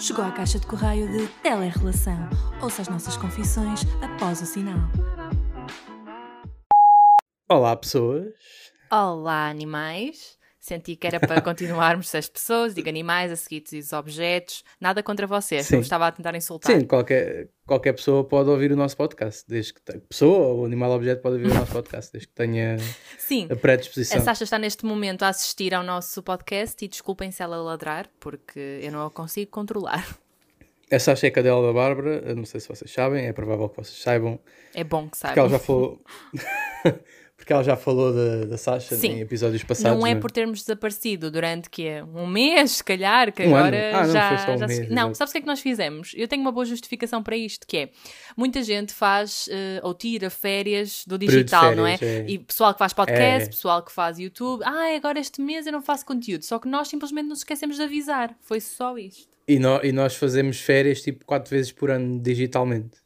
Chegou à caixa de correio de Telerrelação. Ouça as nossas confissões após o sinal. Olá, pessoas. Olá, animais. Senti que era para continuarmos as pessoas, digo animais, a seguir os objetos. Nada contra vocês, Sim. não estava a tentar insultar. Sim, qualquer, qualquer pessoa pode ouvir o nosso podcast. Desde que te- pessoa ou animal objeto pode ouvir o nosso podcast, desde que tenha Sim. a predisposição. A Sasha está neste momento a assistir ao nosso podcast e desculpem se ela ladrar, porque eu não a consigo controlar. Essa achei a cadela da Bárbara, não sei se vocês sabem, é provável que vocês saibam, É bom que porque saibam. ela já falou. porque ela já falou da, da Sasha Sim. em episódios passados. Não é né? por termos desaparecido durante que é um mês, se calhar, que Um agora Ah, não, já. foi só um já se- mês, Não, exato. sabes o que é que nós fizemos? Eu tenho uma boa justificação para isto, que é muita gente faz eh, ou tira férias do digital, não é? férias, é. E pessoal que faz podcast, É. pessoal que faz YouTube, ah, agora este mês eu não faço conteúdo. Só que nós simplesmente nos esquecemos de avisar. Foi só isto. E, nó- e nós fazemos férias tipo quatro vezes por ano digitalmente.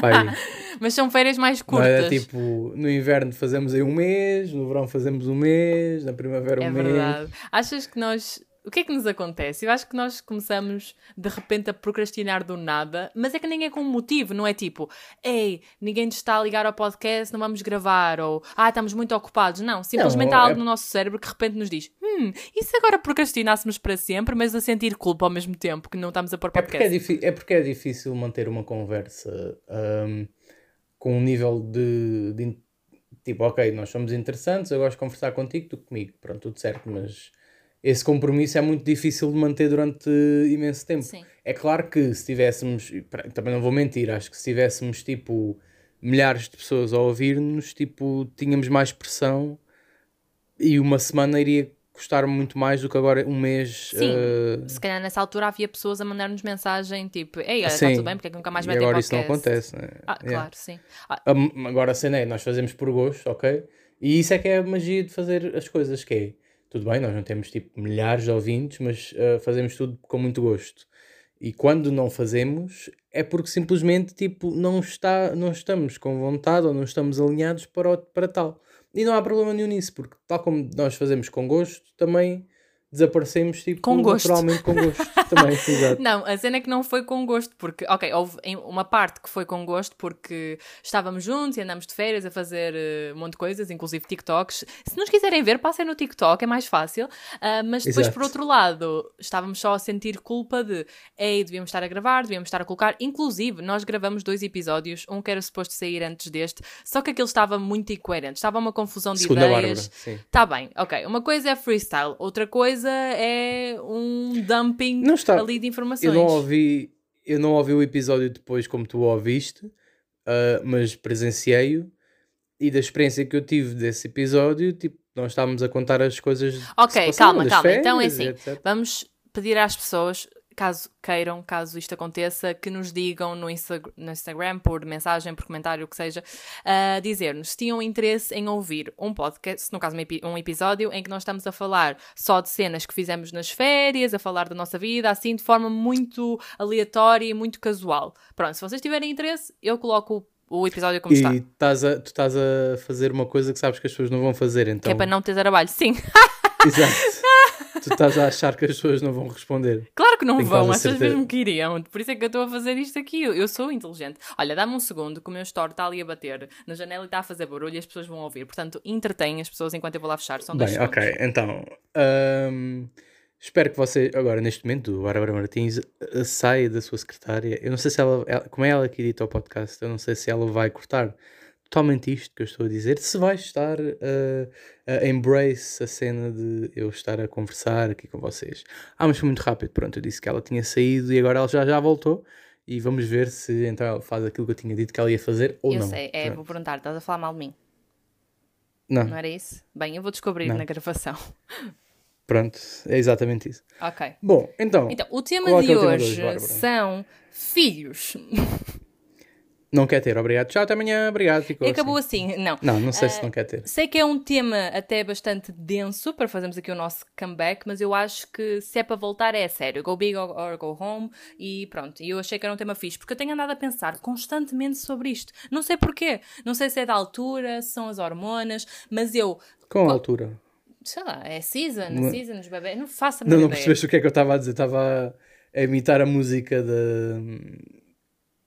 Pai, Mas são férias mais não curtas. é tipo, no inverno fazemos aí um mês, no verão fazemos um mês, na primavera um É mês. verdade. Achas que nós. O que é que nos acontece? Eu acho que nós começamos de repente a procrastinar do nada, mas é que nem é com um motivo, não é tipo, ei, ninguém nos está a ligar ao podcast, não vamos gravar, ou ah, estamos muito ocupados. Não, simplesmente Não, há é- algo no nosso cérebro que de repente nos diz, hum, e se agora procrastinássemos para sempre, mas a sentir culpa ao mesmo tempo que não estamos a pôr É porque é, podcast? é porque é difícil manter uma conversa ahm, com um nível de, de tipo, ok, nós somos interessantes, eu gosto de conversar contigo, tu comigo, pronto, tudo certo, mas esse compromisso é muito difícil de manter durante imenso tempo. Sim. É claro que se tivéssemos, também não vou mentir, acho que se tivéssemos tipo milhares de pessoas a ouvir-nos, tipo, tínhamos mais pressão e uma semana iria custar muito mais do que agora um mês. Sim. ah, Se calhar nessa altura havia pessoas a mandar-nos mensagem tipo, ei, olha, está tudo bem, porque é que nunca mais vai ter agora podcast? isso não acontece, né? Ah, Yeah. claro, sim. Ah, Agora a cena é, nós fazemos por gosto, ok? E isso é que é a magia de fazer as coisas, que é, tudo bem, nós não temos tipo milhares de ouvintes, mas ah, fazemos tudo com muito gosto. E quando não fazemos, é porque simplesmente tipo, não, está, não estamos com vontade ou não estamos alinhados para, para tal. E não há problema nenhum nisso, porque tal como nós fazemos com gosto, também desaparecemos tipo, Com gosto. naturalmente com gosto. também, exato. Não, a cena é que não foi com gosto, porque, ok, houve uma parte que foi com gosto porque estávamos juntos e andamos de férias a fazer eh, um monte de coisas, inclusive TikToks. Se nos quiserem ver, passem no TikTok, é mais fácil. Ah, mas depois, Exato. por outro lado, estávamos só a sentir culpa de, ei, devíamos estar a gravar, devíamos estar a colocar. Inclusive, nós gravamos dois episódios, um que era suposto sair antes deste, só que aquele estava muito incoerente, estava uma confusão de Segundo a Bárbara, ideias. sim. Tá bem, ok. Uma coisa é freestyle, outra coisa é um dumping ali de informações. Eu não ouvi, eu não ouvi o episódio depois como tu o ouviste, ah, mas presenciei-o e da experiência que eu tive desse episódio, tipo, nós estávamos a contar as coisas. Ok, passaram, calma, calma. Então é assim, etc. vamos pedir às pessoas, caso queiram, caso isto aconteça, que nos digam no, Insta- no Instagram, por mensagem, por comentário, o que seja, a dizer-nos se tinham interesse em ouvir um podcast, no caso um, um episódio, em que nós estamos a falar só de cenas que fizemos nas férias, a falar da nossa vida, assim, de forma muito aleatória e muito casual. Pronto, se vocês tiverem interesse, eu coloco o, episódio como está. E estás a, tu estás a fazer uma coisa que sabes que as pessoas não vão fazer, então. Que é para não ter trabalho. Sim, Exato. tu estás a achar que as pessoas não vão responder. Claro que não Tenho vão, quase a as pessoas certeza. mesmo que iriam. Por isso é que eu estou a fazer isto aqui. Eu, eu sou inteligente. Olha, dá-me um segundo que o meu store está ali a bater na janela e está a fazer barulho e as pessoas vão ouvir. Portanto, entretém as pessoas enquanto eu vou lá fechar. São dois Bem, segundos. ok, então. ahm, espero que você, agora neste momento, a Bárbara Martins eh, saia da sua secretária. Eu não sei se ela, ela- como é ela que edita o podcast, eu não sei se ela vai cortar totalmente isto que eu estou a dizer, se vai estar eh, a embrace a cena de eu estar a conversar aqui com vocês. Ah, mas foi muito rápido, pronto, eu disse que ela tinha saído e agora ela já, já voltou. E vamos ver se então ela faz aquilo que eu tinha dito que ela ia fazer ou Eu não. sei, é, Pronto. vou perguntar, estás a falar mal de mim? Não, Não era isso? Bem, eu vou descobrir Não. na gravação. pronto, é exatamente isso. Ok. Bom, então, Então, o tema é de é o tema de hoje hoje, são filhos. não quer ter, obrigado. Tchau, até amanhã, obrigado. Ficou E acabou assim. assim, não. Não, não sei se não quer ter. Sei que é um tema até bastante denso para fazermos aqui o nosso comeback, mas eu acho que se é para voltar é sério. Go big or, go home e pronto. E eu achei que era um tema fixe, porque eu tenho andado a pensar constantemente sobre isto. Não sei porquê. Não sei se é da altura, se são as hormonas, mas eu, Com a altura. sei lá, é season, Não- a season dos bebés, não faço a Não, não percebeste o que é que eu estava a dizer. Estava a imitar a música da,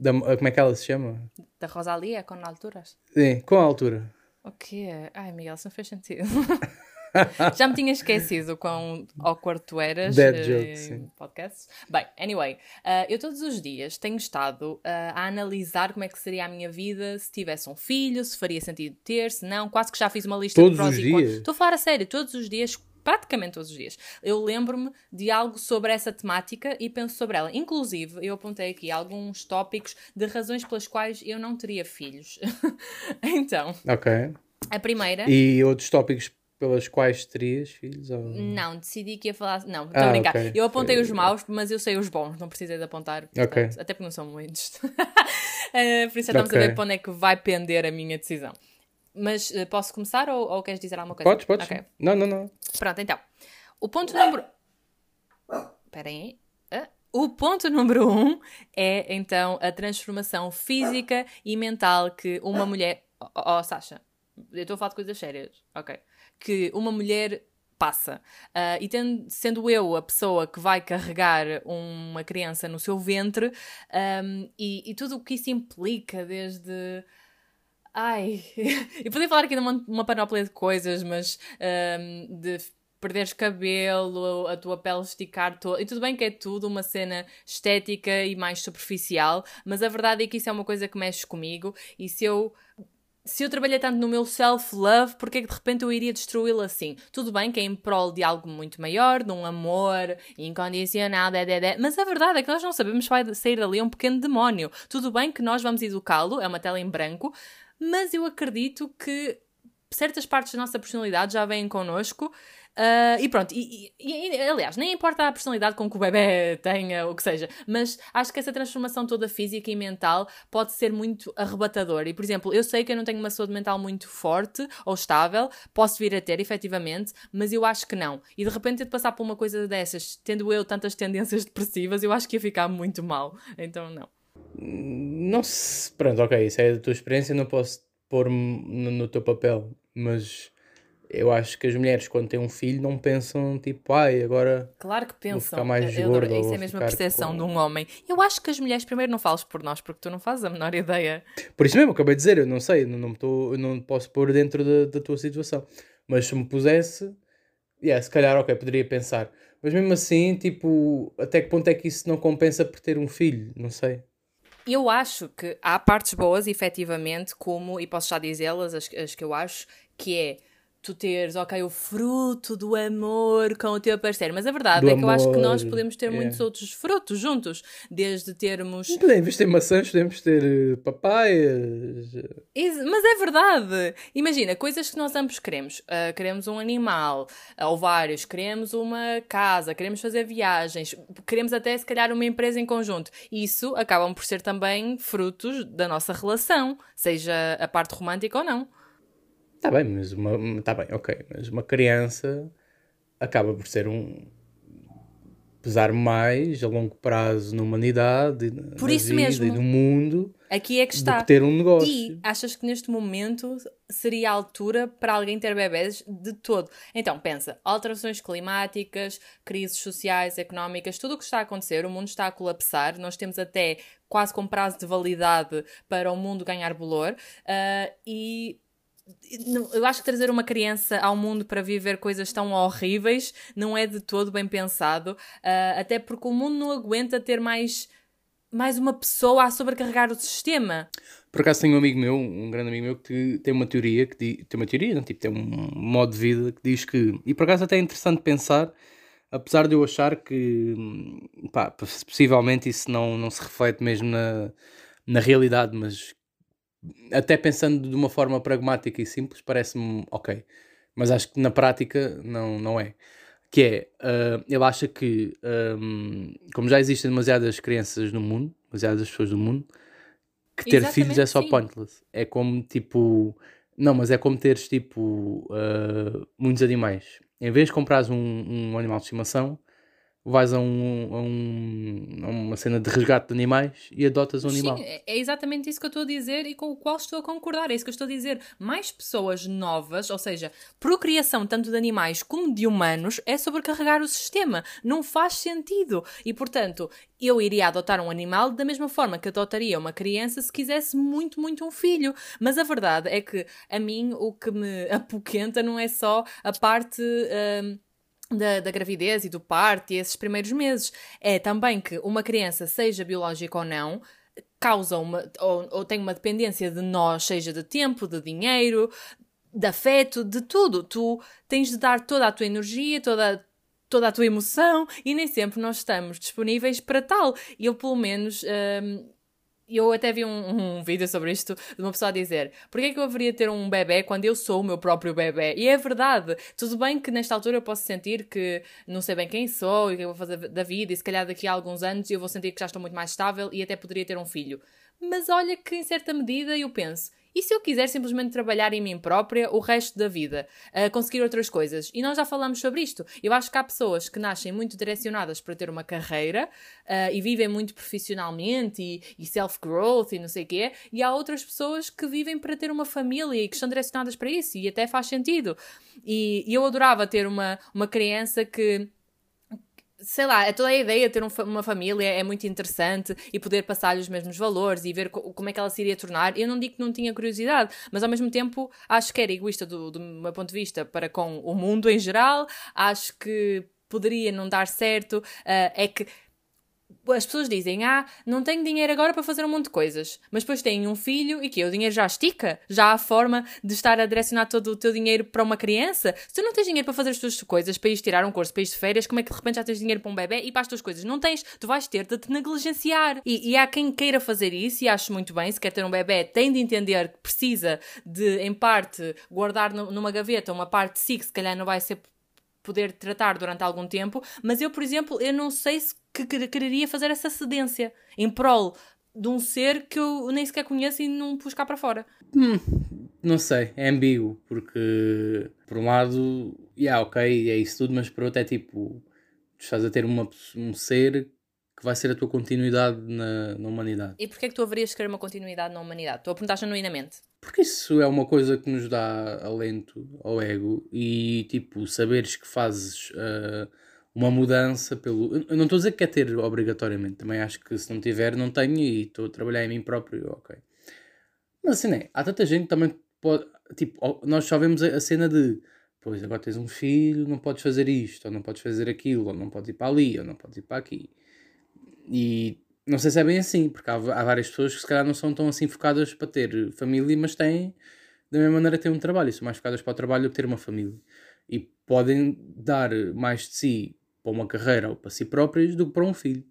da. Como é que ela se chama? Da Rosalia, com alturas. Sim, com a altura. O quê? Ai, Miguel, isso não fez sentido. Já me tinha esquecido quão awkward tu eras Dead eh, joke, em sim. podcasts. Bem, anyway, uh, eu todos os dias tenho estado uh, a analisar como é que seria a minha vida se tivesse um filho, se faria sentido ter, se não. Quase que já fiz uma lista Todos de prós os e dias? Estou a falar a sério, todos os dias. Praticamente todos os dias. Eu lembro-me de algo sobre essa temática e penso sobre ela. Inclusive, eu apontei aqui alguns tópicos de razões pelas quais eu não teria filhos. então, Ok. a primeira. E outros tópicos pelas quais terias filhos? Ou... Não, decidi que ia falar. Não, estou Ah, a brincar. ok. Eu apontei os Eh, maus, mas eu sei os bons, não precisei de apontar. Portanto, Até porque não são muitos. Eh, por isso já estamos Ok. a ver para onde é que vai pender a minha decisão. Mas eh, posso começar ou, ou queres dizer alguma coisa? Podes, podes. Ok. Não, não, não. Pronto, então. O ponto número. Espera aí. Ah, O ponto número um é então a transformação física e mental que uma mulher. Oh, oh, Sasha, eu estou a falar de coisas sérias, ok? Que uma mulher passa. Ah, e tendo- sendo eu a pessoa que vai carregar uma criança no seu ventre ahm, e, e tudo o que isso implica, desde. Ai, eu podia falar aqui de uma, uma panóplia de coisas, mas ahm, de perderes cabelo, a tua pele esticar toda. E tudo bem que é tudo uma cena estética e mais superficial, mas a verdade é que isso é uma coisa que mexe comigo e se eu. Se eu trabalhei tanto no meu self-love, porque é que de repente eu iria destruí-lo assim? Tudo bem que é em prol de algo muito maior, de um amor incondicional, dé, dé, dé, mas a verdade é que nós não sabemos se vai sair dali um pequeno demónio. Tudo bem que nós vamos educá-lo, é uma tela em branco, mas eu acredito que certas partes da nossa personalidade já vêm connosco. ah, e pronto, e, e- e, aliás, nem importa a personalidade com que o bebê tenha, ou que seja, mas acho que essa transformação toda física e mental pode ser muito arrebatadora. E, por exemplo, eu sei que eu não tenho uma saúde mental muito forte ou estável, posso vir a ter, efetivamente, mas eu acho que não. E de repente ter de passar por uma coisa dessas, tendo eu tantas tendências depressivas, eu acho que ia ficar muito mal. Então, não. Não se. Pronto, ok, isso é da tua experiência, não posso pôr-me no, teu papel, mas eu acho que as mulheres, quando têm um filho, não pensam tipo, ai, agora. Claro que pensam. ficar mais Eu- gorda Isso é vou mesmo a ficar percepção com- de um homem. Eu acho que as mulheres, primeiro, não falas por nós, porque tu não fazes a menor ideia. Por isso mesmo, acabei de dizer, eu não sei, não, não, tô, eu não posso pôr dentro da, da tua situação, mas se me pusesse, yeah, se calhar, ok, poderia pensar, mas mesmo assim, tipo, até que ponto é que isso não compensa por ter um filho? Não sei. Eu acho que há partes boas, efetivamente, como, e posso já dizê-las, as, as que eu acho, que é tu teres, ok, o fruto do amor com o teu parceiro. Mas a verdade Do é que eu acho que nós amor, podemos ter yeah. muitos outros frutos juntos, desde termos. Podemos ter maçãs, podemos ter eh, papaias. Is- Mas é verdade! Imagina, coisas que nós ambos queremos. Ah, queremos um animal, ah, ou vários. Queremos uma casa, queremos fazer viagens, queremos até, se calhar, uma empresa em conjunto. Isso acabam por ser também frutos da nossa relação, seja a parte romântica ou não. Tá bem, mas uma. Tá bem, ok, mas uma criança acaba por ser um. pesar mais a longo prazo na humanidade, Por na isso vida mesmo. e no mundo Aqui é que do está. que ter um negócio. E achas que neste momento seria a altura para alguém ter bebés de todo? Então, pensa, alterações climáticas, crises sociais, económicas, tudo o que está a acontecer, o mundo está a colapsar, nós temos até quase com prazo de validade para o mundo ganhar valor ah, e eu acho que trazer uma criança ao mundo para viver coisas tão horríveis não é de todo bem pensado, ah, até porque o mundo não aguenta ter mais, mais uma pessoa a sobrecarregar o sistema. Por acaso tenho um amigo meu, um grande amigo meu, que tem uma teoria que tem uma teoria, não, tipo, tem um modo de vida que diz que, e por acaso até é interessante pensar, apesar de eu achar que hum, pá, poss- possivelmente isso não, não se reflete mesmo na, na realidade, mas até pensando de uma forma pragmática e simples, parece-me ok. Mas acho que na prática não, não é. Que é, ah, ele acha que, hum, como já existem demasiadas crianças no mundo, demasiadas pessoas no mundo, que ter Exatamente, filhos é só sim. pointless. É como tipo. Não, mas é como teres tipo ah, muitos animais. Em vez de comprares um, um animal de estimação, vais a, um, a, um, a uma cena de resgate de animais e adotas um Sim, animal. é é exatamente isso que eu estou a dizer e com o qual estou a concordar. É isso que eu estou a dizer. Mais pessoas novas, ou seja, procriação tanto de animais como de humanos, é sobrecarregar o sistema. Não faz sentido. E, portanto, eu iria adotar um animal da mesma forma que adotaria uma criança se quisesse muito, muito um filho. Mas a verdade é que a mim o que me apoquenta não é só a parte. hum, da, da gravidez e do parto e esses primeiros meses. É também que uma criança, seja biológica ou não, causa uma ou, ou tem uma dependência de nós, seja de tempo, de dinheiro, de afeto, de tudo. Tu tens de dar toda a tua energia, toda, toda a tua emoção e nem sempre nós estamos disponíveis para tal. Eu, pelo menos. hum, eu até vi um, um vídeo sobre isto de uma pessoa a dizer porque é que eu haveria de ter um bebê quando eu sou o meu próprio bebê? E é verdade. Tudo bem que nesta altura eu posso sentir que não sei bem quem sou e o que eu vou fazer da vida e se calhar daqui a alguns anos eu vou sentir que já estou muito mais estável e até poderia ter um filho. Mas olha que em certa medida eu penso e se eu quiser simplesmente trabalhar em mim própria o resto da vida, conseguir outras coisas? E nós já falamos sobre isto. Eu acho que há pessoas que nascem muito direcionadas para ter uma carreira ah, e vivem muito profissionalmente e, e self-growth e não sei o quê, e há outras pessoas que vivem para ter uma família e que estão direcionadas para isso e até faz sentido. E, e eu adorava ter uma, uma criança que sei lá, toda a ideia de ter um uma família é muito interessante e poder passar-lhe os mesmos valores e ver co- como é que ela se iria tornar. Eu não digo que não tinha curiosidade, mas ao mesmo tempo acho que era egoísta do, do meu ponto de vista para com o mundo em geral. Acho que poderia não dar certo. ah, é que as pessoas dizem, ah, não tenho dinheiro agora para fazer um monte de coisas, mas depois têm um filho e que o dinheiro já estica? Já há forma de estar a direcionar todo o teu dinheiro para uma criança? Se tu não tens dinheiro para fazer as tuas coisas, para ires tirar um curso, para ires de férias, como é que de repente já tens dinheiro para um bebê e para as tuas coisas? Não tens, tu vais ter de te negligenciar. E, e há quem queira fazer isso e acho muito bem, se quer ter um bebê, tem de entender que precisa de, em parte, guardar nu- numa gaveta uma parte de si que se calhar não vai ser poder tratar durante algum tempo, mas eu, por exemplo, eu não sei se que que- quereria fazer essa cedência em prol de um ser que eu nem sequer conheço e não pus cá para fora. Não sei, é ambíguo, porque por um lado, yeah, ok, é isso tudo, mas por outro é tipo, tu estás a ter uma, um ser que vai ser a tua continuidade na, na humanidade. E porquê é que tu haverias de querer uma continuidade na humanidade? Estou a perguntar genuinamente. Porque isso é uma coisa que nos dá alento ao ego e tipo, saberes que fazes ah, uma mudança pelo. Eu não estou a dizer que quer ter obrigatoriamente, também acho que se não tiver, não tenho e estou a trabalhar em mim próprio, ok. Mas assim, né? Há tanta gente que também pode. Tipo, nós só vemos a cena de. Pois agora tens um filho, não podes fazer isto, ou não podes fazer aquilo, ou não podes ir para ali, ou não podes ir para aqui. E não sei se é bem assim, porque há, há várias pessoas que se calhar não são tão assim focadas para ter família, mas têm da mesma maneira ter um trabalho, e são mais focadas para o trabalho do que ter uma família. E podem dar mais de si para uma carreira ou para si próprias do que para um filho.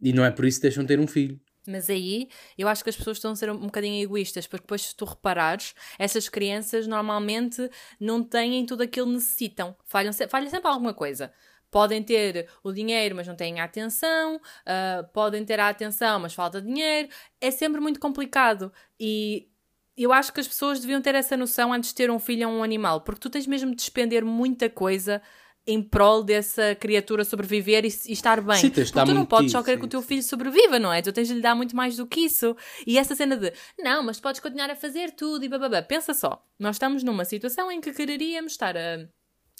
E não é por isso que deixam de ter um filho. Mas aí eu acho que as pessoas estão a ser um bocadinho egoístas, porque depois, se tu reparares, essas crianças normalmente não têm tudo aquilo que necessitam. Falham, se- falha sempre alguma coisa. Podem ter o dinheiro, mas não têm a atenção. ah, podem ter a atenção, mas falta dinheiro. É sempre muito complicado. E eu acho que as pessoas deviam ter essa noção antes de ter um filho ou um animal, porque tu tens mesmo de despender muita coisa em prol dessa criatura sobreviver e, e estar bem. Sim, tens porque tu não muito podes só querer sim, que o teu filho sobreviva, não é? Tu tens de lhe dar muito mais do que isso. E essa cena de não, mas podes continuar a fazer tudo e bababá. Pensa só, nós estamos numa situação em que quereríamos estar a.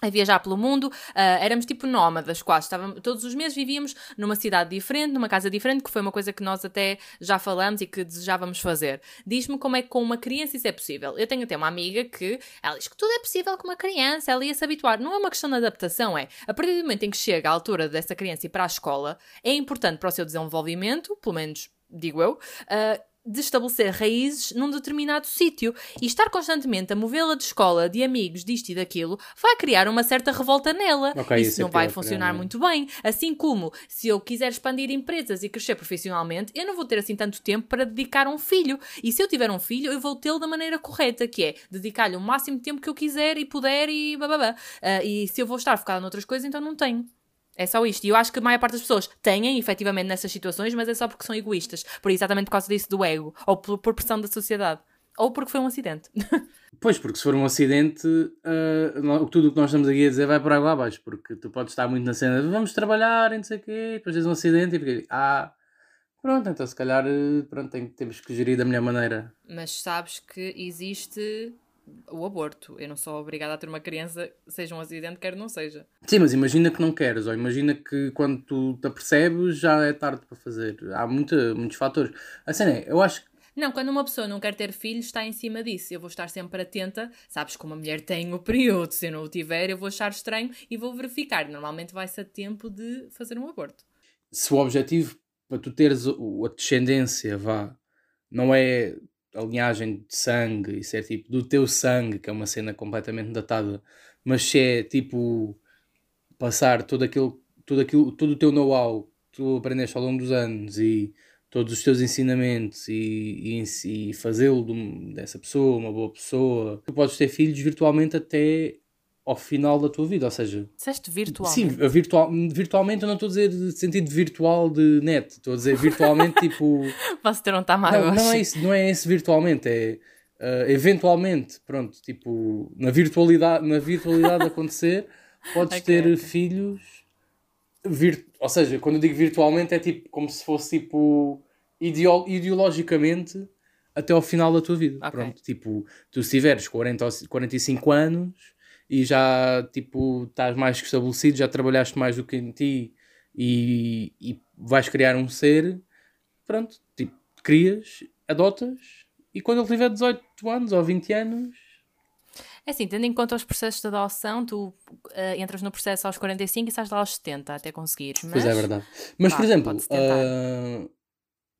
A viajar pelo mundo, ah, éramos tipo nómadas quase. Estávamos, todos os meses vivíamos numa cidade diferente, numa casa diferente, que foi uma coisa que nós até já falamos e que desejávamos fazer. Diz-me como é que com uma criança isso é possível. Eu tenho até uma amiga que ela diz que tudo é possível com uma criança, ela ia se habituar. Não é uma questão de adaptação, é. A partir do momento em que chega a altura dessa criança ir para a escola, é importante para o seu desenvolvimento, pelo menos digo eu, ah, de estabelecer raízes num determinado sítio e estar constantemente a movê-la de escola, de amigos, disto e daquilo, vai criar uma certa revolta nela. Ok, Isso isso é não vai pior, funcionar muito bem. Assim como se eu quiser expandir empresas e crescer profissionalmente, eu não vou ter assim tanto tempo para dedicar a um filho. E se eu tiver um filho, eu vou tê-lo da maneira correta, que é dedicar-lhe o máximo de tempo que eu quiser e puder e bababá. Ah, e se eu vou estar focada noutras coisas, então não tenho. É só isto. E eu acho que a maior parte das pessoas têm, efetivamente, nessas situações, mas é só porque são egoístas. Por exatamente por causa disso do ego. Ou por, por pressão da sociedade. Ou porque foi um acidente. Pois, porque se for um acidente, uh, tudo o que nós estamos aqui a dizer vai por água abaixo, porque tu podes estar muito na cena de vamos trabalhar e não sei o quê, depois tens um acidente e fica ah, pronto, então se calhar eh, pronto, tem- temos que gerir da melhor maneira. Mas sabes que existe o aborto. Eu não sou obrigada a ter uma criança, seja um acidente, quer não seja. Sim, mas imagina que não queres, ou imagina que quando tu te apercebes já é tarde para fazer. Há muita, muitos fatores. A cena é, eu acho que Não, quando uma pessoa não quer ter filhos, está em cima disso. Eu vou estar sempre atenta. Sabes que uma mulher tem o período. Se eu não o tiver, eu vou achar estranho e vou verificar. Normalmente vai-se a tempo de fazer um aborto. se o objetivo para tu teres a descendência, vá, não é a linhagem de sangue, isso é tipo do teu sangue, que é uma cena completamente datada, mas se é tipo passar todo aquilo, todo aquilo, todo o teu know-how que tu aprendeste ao longo dos anos e todos os teus ensinamentos e, e, e fazê-lo de dessa pessoa, uma boa pessoa, tu podes ter filhos virtualmente até ao final da tua vida, ou seja, Disseste virtualmente. Sim, virtual, virtualmente eu não estou a dizer sentido virtual de net, estou a dizer virtualmente tipo. Posso ter um tá não, não é isso, não é esse virtualmente, é ah, eventualmente, pronto, tipo, na virtualidade, na virtualidade acontecer, podes Ok, ter ok. filhos. Vir, ou seja, quando eu digo virtualmente é tipo como se fosse tipo ideo- ideologicamente até ao final da tua vida. Ok. Pronto, tipo, tu se tiveres 40 ou 45 anos e já tipo estás mais que estabelecido, já trabalhaste mais do que em ti e, e vais criar um ser, pronto, tipo, crias, adotas e quando ele tiver 18 anos ou 20 anos, É assim, tendo em conta os processos de adoção, tu eh, entras no processo aos 45 e sais lá aos 70 até conseguires. Mas... pois é verdade. Mas por exemplo, ah,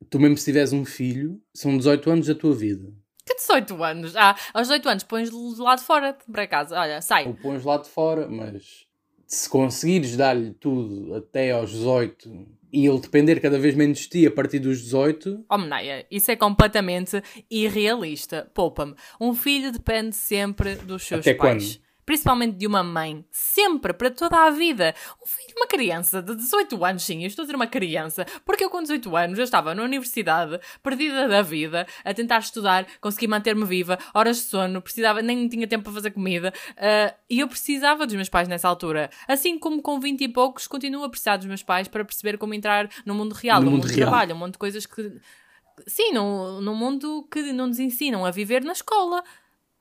tu mesmo se tiveres um filho, são 18 anos da tua vida. Que 18 anos? Ah, aos 18 anos pões-lo de lá de fora para casa. Olha, sai. O pões lá de fora, mas se conseguires dar-lhe tudo até aos 18 e ele depender cada vez menos de ti a partir dos 18, Oh, Meneia, isso é completamente irrealista. Poupa-me. Um filho depende sempre dos seus Até pais. quando? Principalmente de uma mãe. Sempre, para toda a vida. Um filho, uma criança de 18 anos, sim, eu estou a dizer uma criança, porque eu com 18 anos eu estava na universidade, perdida da vida, a tentar estudar, consegui manter-me viva, horas de sono, precisava, nem tinha tempo para fazer comida, ah, e eu precisava dos meus pais nessa altura. Assim como com 20 e poucos, continuo a precisar dos meus pais para perceber como entrar no mundo real, No no, mundo mundo, de real. trabalho, um monte de coisas que Sim, num, num mundo que não nos ensinam a viver na escola.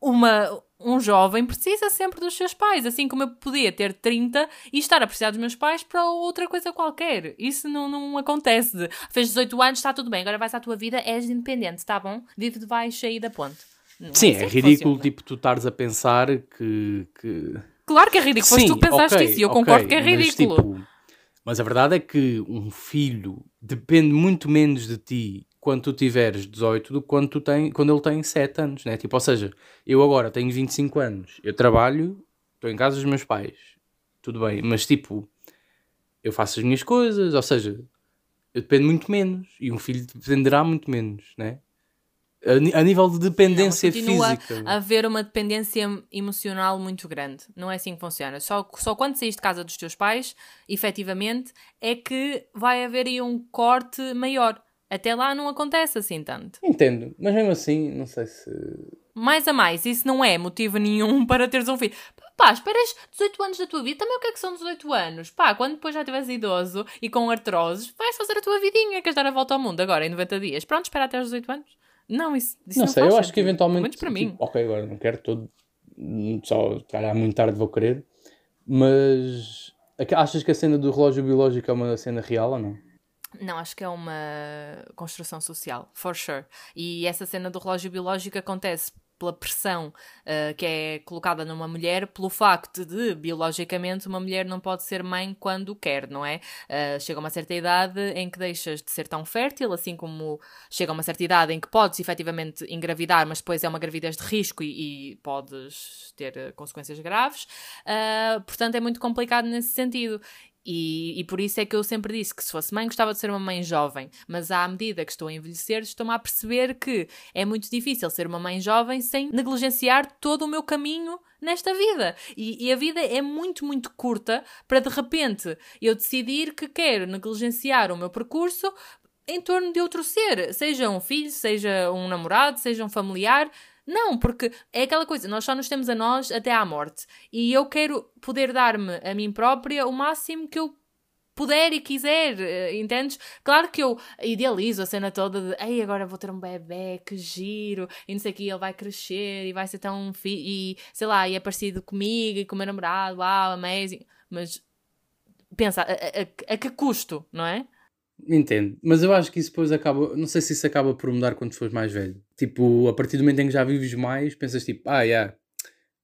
Uma, um jovem precisa sempre dos seus pais, assim como eu podia ter 30 e estar a precisar dos meus pais para outra coisa qualquer. Isso não, não acontece. Fez 18 anos, está tudo bem, agora vais à tua vida, és independente, está bom? Vive de baixo aí da ponte. Não sim, assim é que ridículo funciona. tipo tu estares a pensar que, que... Claro que é ridículo, foste tu que pensaste ok, isso e eu ok, concordo que é mas, ridículo. tipo, mas a verdade é que um filho depende muito menos de ti quando tu tiveres 18 do que quando, tu tem, quando ele tem 7 anos, né? Tipo, ou seja, eu agora tenho 25 anos, eu trabalho, estou em casa dos meus pais, tudo bem, mas tipo, eu faço as minhas coisas, ou seja, eu dependo muito menos e um filho dependerá muito menos, né? A, a nível de dependência Não, mas continua física. a haver uma dependência emocional muito grande. Não é assim que funciona. Só, só quando saís de casa dos teus pais, efetivamente, é que vai haver aí um corte maior. Até lá não acontece assim tanto. Entendo, mas mesmo assim, não sei se. Mais a mais, isso não é motivo nenhum para teres um filho. Pá, esperas 18 anos da tua vida, também o que é que são 18 anos? Pá, quando depois já estiveres idoso e com artroses, vais fazer a tua vidinha, queres dar a volta ao mundo agora em 90 dias. Pronto, espera até aos 18 anos. Não, isso, isso não, não sei, eu acho que eventualmente. Menos para mim. tipo, ok, agora não quero todo. Só, calhar, muito tarde vou querer. Mas. Achas que a cena do relógio biológico é uma cena real ou não? Não, acho que é uma construção social, for sure. E essa cena do relógio biológico acontece pela pressão uh, que é colocada numa mulher, pelo facto de, biologicamente, uma mulher não pode ser mãe quando quer, não é? Uh, chega uma certa idade em que deixas de ser tão fértil, assim como chega uma certa idade em que podes efetivamente engravidar, mas depois é uma gravidez de risco e, e podes ter uh, consequências graves. Uh, portanto, é muito complicado nesse sentido. E, e por isso é que eu sempre disse que se fosse mãe gostava de ser uma mãe jovem, mas à medida que estou a envelhecer estou-me a perceber que é muito difícil ser uma mãe jovem sem negligenciar todo o meu caminho nesta vida. E, e a vida é muito, muito curta para de repente eu decidir que quero negligenciar o meu percurso em torno de outro ser, seja um filho, seja um namorado, seja um familiar. Não, porque é aquela coisa, nós só nos temos a nós até à morte. E eu quero poder dar-me a mim própria o máximo que eu puder e quiser, eh, entendes? Claro que eu idealizo a cena toda de ei, agora vou ter um bebê, que giro, e não sei o que, ele vai crescer e vai ser tão fi e sei lá, e é parecido comigo e com o meu namorado, uau, amazing. Mas pensa, a, a, a que custo, não é? Entendo, mas eu acho que isso depois acaba, não sei se isso acaba por mudar quando fores mais velho. Tipo, a partir do momento em que já vives mais, pensas tipo, ah, yeah,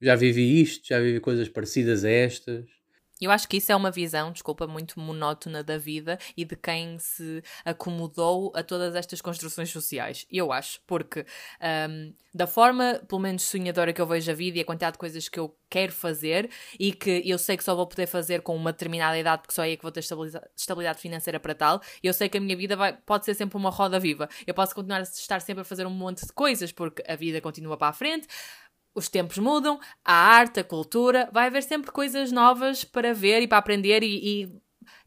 já vivi isto, já vivi coisas parecidas a estas eu acho que isso é uma visão, desculpa, muito monótona da vida e de quem se acomodou a todas estas construções sociais. Eu acho, porque um, da forma, pelo menos sonhadora que eu vejo a vida e a quantidade de coisas que eu quero fazer e que eu sei que só vou poder fazer com uma determinada idade, porque só aí é que vou ter estabilidade financeira para tal, eu sei que a minha vida vai, pode ser sempre uma roda viva. Eu posso continuar a estar sempre a fazer um monte de coisas, porque a vida continua para a frente, os tempos mudam, a arte, a cultura, vai haver sempre coisas novas para ver e para aprender e, e,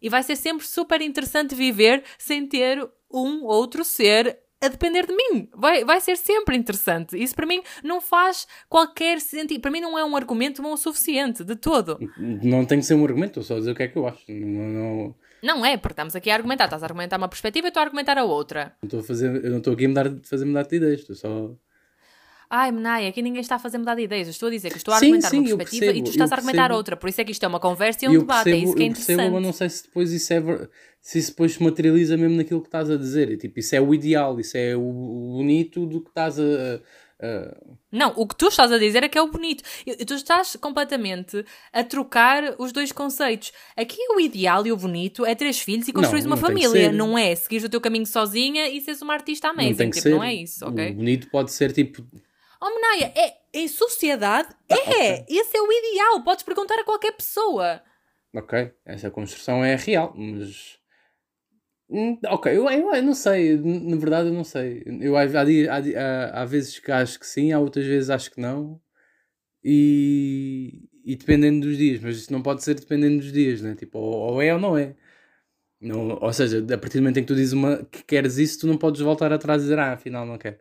e vai ser sempre super interessante viver sem ter um outro ser a depender de mim. Vai, vai ser sempre interessante. Isso para mim não faz qualquer sentido. Para mim não é um argumento bom o suficiente, de todo. Não tem que ser um argumento, só dizer o que é que eu acho. Não, não... não é, porque estamos aqui a argumentar. Estás a argumentar uma perspectiva e estou a argumentar a outra. Não estou a fazer, eu não estou aqui a mudar, fazer mudar de ideias, estou só ai, Menai, aqui ninguém está a fazer mudar de ideias. Eu estou a dizer que estou a argumentar sim, sim, uma perspectiva percebo, e tu estás a argumentar outra. Por isso é que isto é uma conversa e um eu debate. Percebo, é isso que é interessante. Percebo, mas não sei se depois isso é se isso depois se materializa mesmo naquilo que estás a dizer. E, tipo, isso é o ideal, isso é o bonito do que estás a. Uh... Não, o que tu estás a dizer é que é o bonito. Tu estás completamente a trocar os dois conceitos. Aqui o ideal e o bonito é teres filhos e construir uma família, não é seguir o teu caminho sozinha e seres uma artista amazing. Não, tem que tipo, ser. não é isso, ok? O bonito pode ser tipo Menaya, é, em sociedade, ah, é. Okay. Esse é o ideal. Podes perguntar a qualquer pessoa. Ok, essa construção é real, mas. Hum, ok, eu, eu, eu, não sei, na verdade eu não sei. Eu, há, há, há, há vezes que acho que sim, há outras vezes acho que não. E, e dependendo dos dias, mas isso não pode ser dependendo dos dias, né? Tipo, ou, ou é ou não é. Não, ou seja, a partir do momento em que tu dizes uma, que queres isso, tu não podes voltar atrás e dizer, ah, afinal não quero.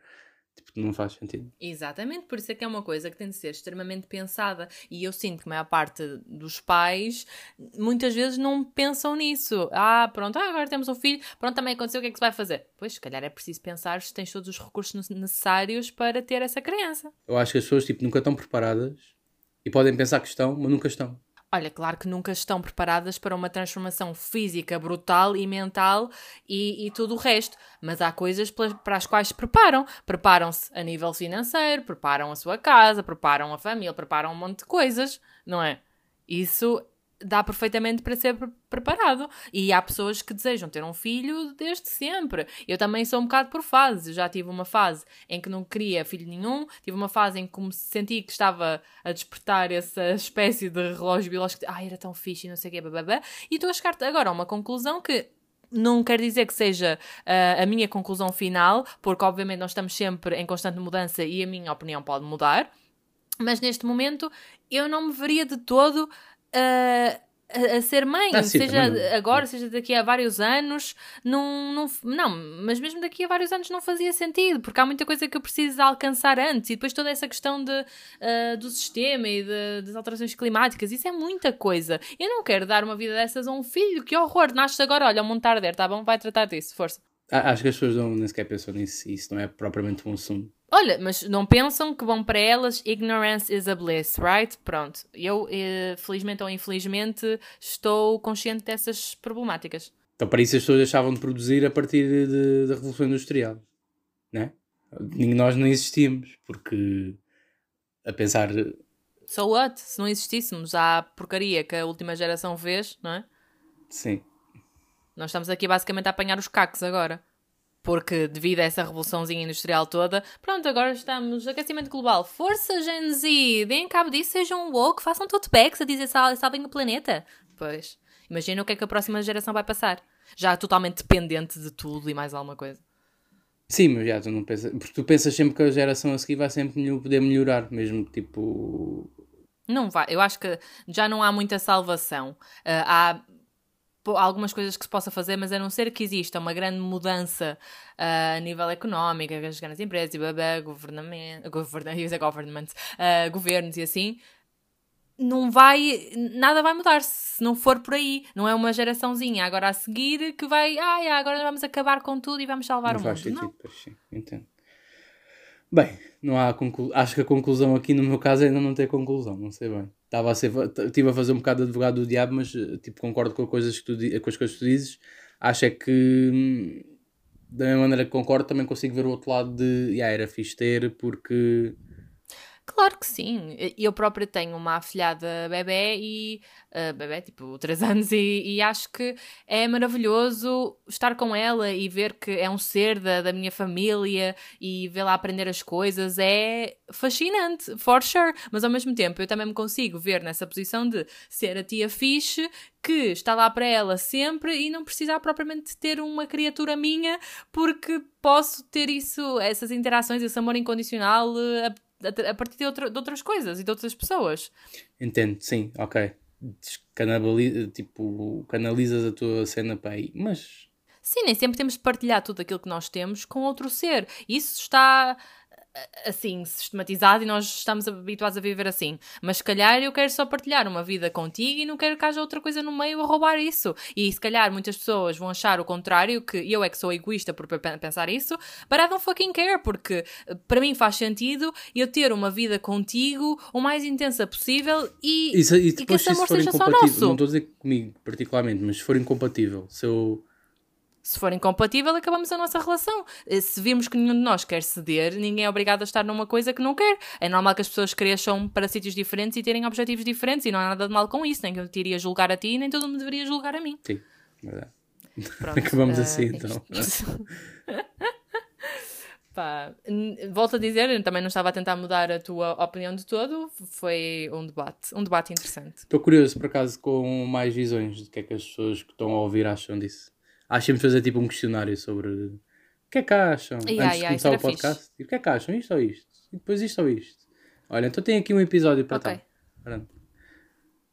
Tipo, não faz sentido. Exatamente, por isso é que é uma coisa que tem de ser extremamente pensada. E eu sinto que a maior parte dos pais muitas vezes não pensam nisso. Ah, pronto, ah, agora temos um filho, pronto, também aconteceu, o que é que se vai fazer? Pois, se calhar é preciso pensar se tens todos os recursos necessários para ter essa criança. Eu acho que as pessoas tipo, nunca estão preparadas e podem pensar que estão, mas nunca estão. Olha, claro que nunca estão preparadas para uma transformação física brutal e mental e, e tudo o resto, mas há coisas para as quais se preparam. Preparam-se a nível financeiro, preparam a sua casa, preparam a família, preparam um monte de coisas, não é? Isso dá perfeitamente para ser preparado. E há pessoas que desejam ter um filho desde sempre. Eu também sou um bocado por fases. Já tive uma fase em que não queria filho nenhum, tive uma fase em que senti que estava a despertar essa espécie de relógio biológico de, ah, era tão fixe e não sei o quê, bababá. E estou a chegar agora a uma conclusão que não quer dizer que seja uh, a minha conclusão final, porque obviamente nós estamos sempre em constante mudança e a minha opinião pode mudar. Mas neste momento eu não me veria de todo a, a, ser mãe, ah, sim, seja agora, seja daqui a vários anos, não, não, não, mas mesmo daqui a vários anos não fazia sentido, porque há muita coisa que eu preciso alcançar antes, e depois toda essa questão de, uh, do sistema e de, das alterações climáticas, isso é muita coisa. Eu não quero dar uma vida dessas a um filho, que horror, nasce agora, olha, mundo está tá bom? Vai tratar disso, força. Acho que as pessoas não, nem sequer pensam nisso, isso não é propriamente um assunto Olha, mas não pensam que vão para elas ignorance is a bliss, right? Pronto. Eu, eh, felizmente ou infelizmente, estou consciente dessas problemáticas. Então, para isso as pessoas deixavam de produzir a partir da Revolução Industrial, né? Nós não existíamos, porque a pensar. So what? Se não existíssemos, há porcaria que a última geração fez, não é? Sim. Nós estamos aqui basicamente a apanhar os cacos agora porque devido a essa revoluçãozinha industrial toda, pronto, agora estamos aquecimento global. Força Gen Z, deem cabo disso, sejam woke, façam tote bags a dizer sal, salvem o planeta. Pois, imagina o que é que a próxima geração vai passar. Já totalmente dependente de tudo e mais alguma coisa. Sim, mas já tu não pensas, porque tu pensas sempre que a geração a seguir vai sempre poder melhorar, mesmo tipo. Não vai, eu acho que já não há muita salvação. Uh, há algumas coisas que se possa fazer, mas a não ser que exista uma grande mudança ah, a nível económico, as grandes empresas e babá, governamento, govern, government, ah, governos e assim, não vai, nada vai mudar se não for por aí. Não é uma geraçãozinha agora a seguir que vai, ah, yeah, agora vamos acabar com tudo e vamos salvar não o mundo. sentido, Não. sim, entendo. Bem, não há conclu... acho que a conclusão aqui no meu caso ainda não tem conclusão, não sei bem. Estava a ser, estive a fazer um bocado de advogado do diabo, mas eh, tipo, concordo com, coisas que tu, com as coisas que tu dizes. Acho é que hum, da mesma maneira que concordo, também consigo ver o outro lado de yeah, era fixe ter, porque Claro que sim. Eu própria tenho uma afilhada bebê e uh, bebê, tipo, 3 anos, e, e acho que é maravilhoso estar com ela e ver que é um ser da, da minha família e vê-la aprender as coisas. É fascinante, for sure. Mas ao mesmo tempo eu também me consigo ver nessa posição de ser a tia fixe que está lá para ela sempre e não precisar propriamente ter uma criatura minha porque posso ter isso, essas interações, esse amor incondicional a a, partir de, outra, de, outras coisas e de outras pessoas. Entendo, sim, ok. Canabali tipo, canalizas a tua cena para aí, mas. Sim, nem sempre temos de partilhar tudo aquilo que nós temos com outro ser. Isso está assim, sistematizado e nós estamos habituados a viver assim. Mas se calhar eu quero só partilhar uma vida contigo e não quero que haja outra coisa no meio a roubar isso. E se calhar muitas pessoas vão achar o contrário, que eu é que sou egoísta por pensar isso, but I don't fucking care, porque para mim faz sentido eu ter uma vida contigo o mais intensa possível e, Isso, e, e que esse amor seja só nosso. Não estou a dizer comigo particularmente, mas se for incompatível, se eu se for incompatível, acabamos a nossa relação. Se vimos que nenhum de nós quer ceder, ninguém é obrigado a estar numa coisa que não quer. É normal que as pessoas cresçam para sítios diferentes e terem objetivos diferentes, e não há nada de mal com isso. Nem que eu te iria julgar a ti, nem todo mundo deveria julgar a mim. Sim, verdade. Pronto, Acabamos uh, assim, então. Pá, volto a dizer, eu também não estava a tentar mudar a tua opinião de todo, foi um debate, um debate interessante. Estou curioso, por acaso, com mais visões de que é que as pessoas que estão a ouvir acham disso. Achamos fazer tipo um questionário sobre o que é que acham Yeah, antes yeah, de começar o isso era podcast. E o que é que acham? Isto ou isto? E depois isto ou isto? Olha, então tem aqui um episódio para Ok. tal. Pronto.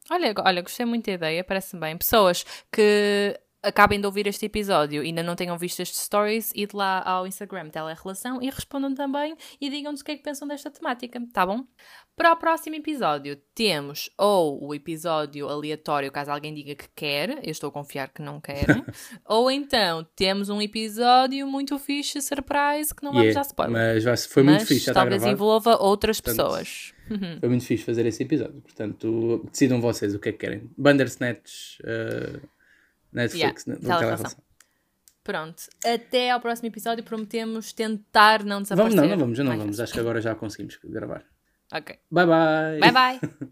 Olha, olha, gostei muito da ideia, parece-me bem. Pessoas que acabem de ouvir este episódio e ainda não tenham visto estes stories, ide lá ao Instagram Telerrelação e respondam também e digam-nos o que é que pensam desta temática, tá bom? Para o próximo episódio temos ou o episódio aleatório, caso alguém diga que quer, eu estou a confiar que não querem, ou então temos um episódio muito fixe, surprise, que não vamos Yeah, dar spoiler. Mas vai- foi muito Mas fixe, já está talvez envolva outras Portanto, pessoas. Foi muito fixe fazer esse episódio. Portanto, decidam vocês o que é que querem. Bandersnatch, uh, Netflix, Yeah, yeah, telerrelação. Pronto, até ao próximo episódio prometemos tentar não Vamos, desaparecer. não, não vamos, não Ai, vamos. Acho que agora já conseguimos gravar. Ok. Bye bye. Bye bye.